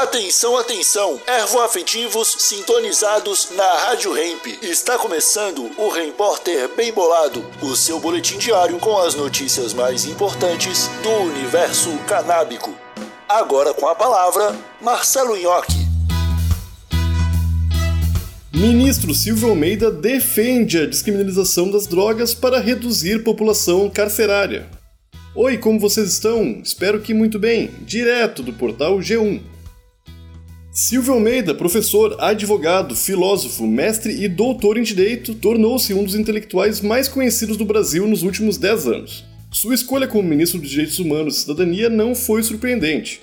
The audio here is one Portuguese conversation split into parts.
Atenção, atenção! Ervoafetivos sintonizados na Rádio Hemp. Está começando o Repórter Bem Bolado, o seu boletim diário com as notícias mais importantes do universo canábico. Agora com a palavra, Marcelo Nhoque. Ministro Silvio Almeida defende a descriminalização das drogas para reduzir população carcerária. Oi, como vocês estão? Espero que muito bem. Direto do portal G1. Silvio Almeida, professor, advogado, filósofo, mestre e doutor em direito, tornou-se um dos intelectuais mais conhecidos do Brasil nos últimos 10 anos. Sua escolha como ministro dos Direitos Humanos e Cidadania não foi surpreendente.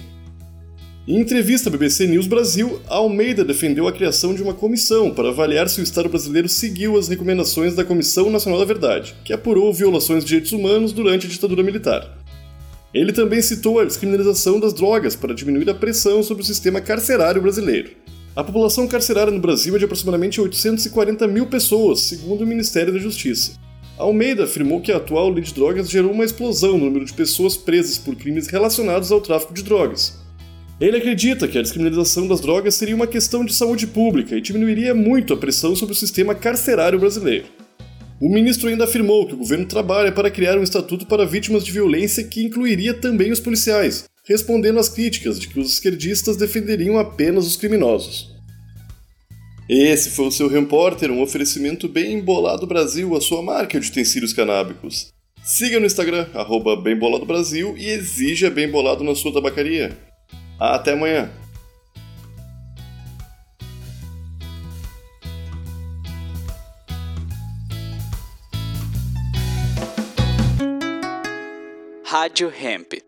Em entrevista à BBC News Brasil, Almeida defendeu a criação de uma comissão para avaliar se o Estado brasileiro seguiu as recomendações da Comissão Nacional da Verdade, que apurou violações de direitos humanos durante a ditadura militar. Ele também citou a descriminalização das drogas para diminuir a pressão sobre o sistema carcerário brasileiro. A população carcerária no Brasil é de aproximadamente 840 mil pessoas, segundo o Ministério da Justiça. Almeida afirmou que a atual lei de drogas gerou uma explosão no número de pessoas presas por crimes relacionados ao tráfico de drogas. Ele acredita que a descriminalização das drogas seria uma questão de saúde pública e diminuiria muito a pressão sobre o sistema carcerário brasileiro. O ministro ainda afirmou que o governo trabalha para criar um estatuto para vítimas de violência que incluiria também os policiais, respondendo às críticas de que os esquerdistas defenderiam apenas os criminosos. Esse foi o seu repórter, um oferecimento bem embolado Brasil, a sua marca de utensílios canábicos. Siga no Instagram, arroba Brasil e exija bem bolado na sua tabacaria. Até amanhã! Rádio Hemp.